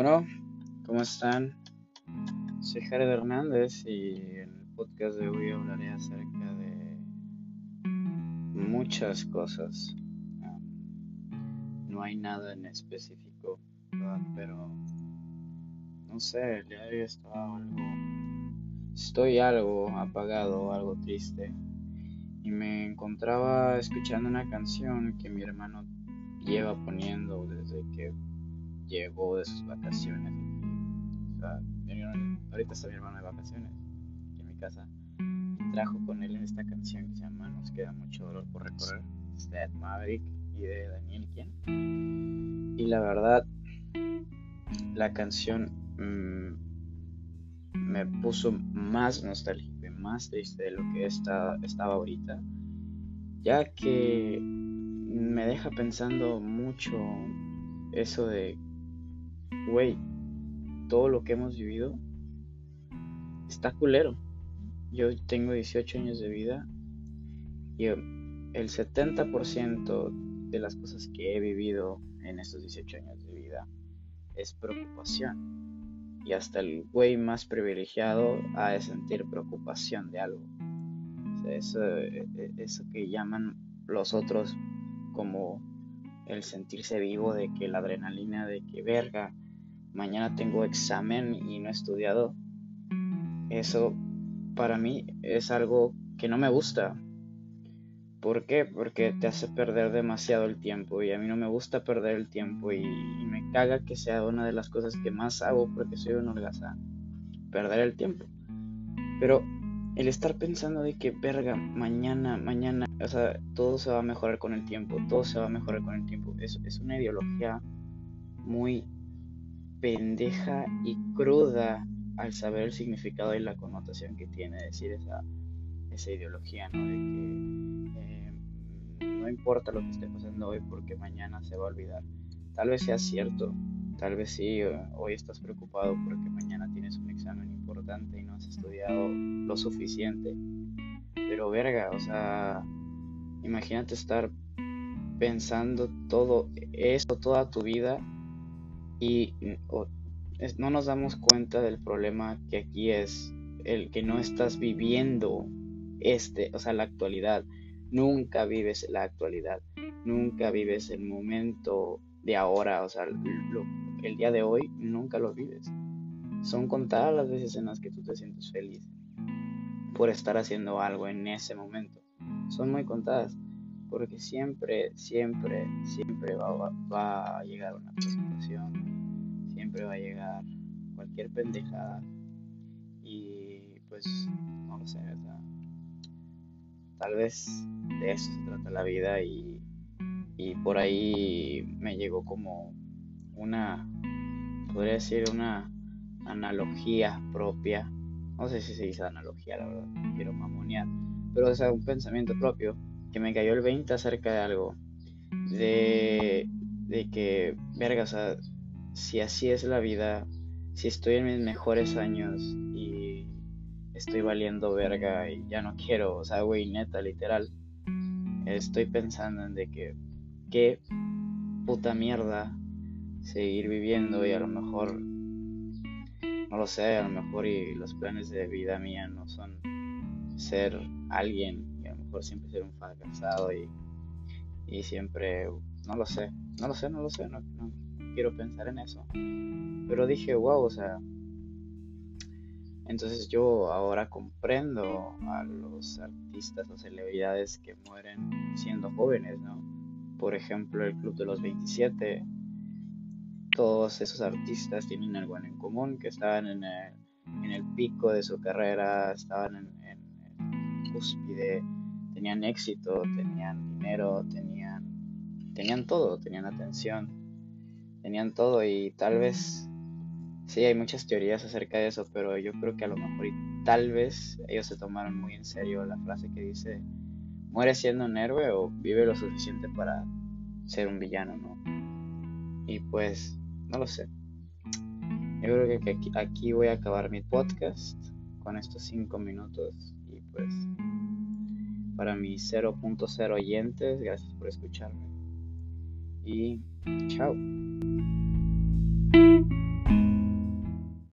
Bueno, ¿cómo están? Soy Jared Hernández y en el podcast de hoy hablaré acerca de muchas cosas. no hay nada en específico, pero no sé, el día de hoy estaba algo. Estoy algo apagado, algo triste. Y me encontraba escuchando una canción que mi hermano lleva poniendo desde que llegó de sus vacaciones. Ahorita está mi hermano de vacaciones aquí en mi casa. trajo con él en esta canción que se llama Nos queda mucho dolor por recorrer. De Maverick y de Daniel Quien. Y la verdad, la canción mm, me puso más nostálgico y más triste de lo que está, estaba ahorita. Ya que me deja pensando mucho eso de güey, todo lo que hemos vivido está culero. Yo tengo 18 años de vida y el 70% de las cosas que he vivido en estos 18 años de vida es preocupación. Y hasta el güey más privilegiado ha de sentir preocupación de algo. eso, e, e, eso que llaman los otros como el sentirse vivo, de que la adrenalina, de que verga, mañana tengo examen y no he estudiado, eso para mí es algo que no me gusta. ¿Por qué? Porque te hace perder demasiado el tiempo y a mí no me gusta perder el tiempo y, me caga que sea una de las cosas que más hago porque soy un holgazán. Perder el tiempo. Pero el estar pensando de que, verga, mañana, mañana, o sea, todo se va a mejorar con el tiempo, todo se va a mejorar con el tiempo, es, es una ideología muy pendeja y cruda al saber el significado y la connotación que tiene decir esa, esa ideología, ¿no? De que eh, no importa lo que esté pasando hoy porque mañana se va a olvidar. Tal vez sea cierto, tal vez sí, hoy estás preocupado porque mañana tienes un examen importante y no has estudiado lo suficiente. Pero verga, o sea, imagínate estar pensando todo eso toda tu vida y no nos damos cuenta del problema que aquí es el que no estás viviendo este, o sea, la actualidad. Nunca vives la actualidad, nunca vives el momento de ahora, o sea, el día de hoy nunca lo vives. Son contadas las veces en las que tú te sientes feliz por estar haciendo algo en ese momento. Son muy contadas, porque siempre, siempre, siempre va, va a llegar una presentación siempre va a llegar cualquier pendejada. Y pues no lo sé, tal vez de eso se trata la vida y, y por ahí me llegó como una, podría decir una analogía propia, no sé si se dice analogía, la verdad, quiero mamonear, pero es un pensamiento propio que me cayó el 20 acerca de algo, de, de que, verga, o sea, si así es la vida, si estoy en mis mejores años y estoy valiendo verga y ya no quiero, o sea, güey, neta, literal, estoy pensando en de que qué puta mierda seguir viviendo y a lo mejor, no lo sé, a lo mejor y los planes de vida mía no son ser alguien mejor siempre ser un fracasado y, y siempre, no lo sé, no lo sé, no lo sé, no quiero pensar en eso. Pero dije, wow, o sea, entonces yo ahora comprendo a los artistas o celebridades que mueren siendo jóvenes, ¿no? Por ejemplo, el Club de los 27. Todos esos artistas tienen algo en común, que estaban en el, en el pico de su carrera, estaban en, en, cúspide, tenían éxito, tenían dinero, tenían, tenían todo, tenían atención tenían todo y tal vez, sí, hay muchas teorías acerca de eso, pero yo creo que a lo mejor y tal vez ellos se tomaron muy en serio la frase que dice, muere siendo un héroe o vive lo suficiente para ser un villano, ¿no? Y pues, no lo sé. Yo creo que aquí, aquí voy a acabar mi podcast con estos 5 minutos y pues para mis 0.0 oyentes, gracias por escucharme y chao.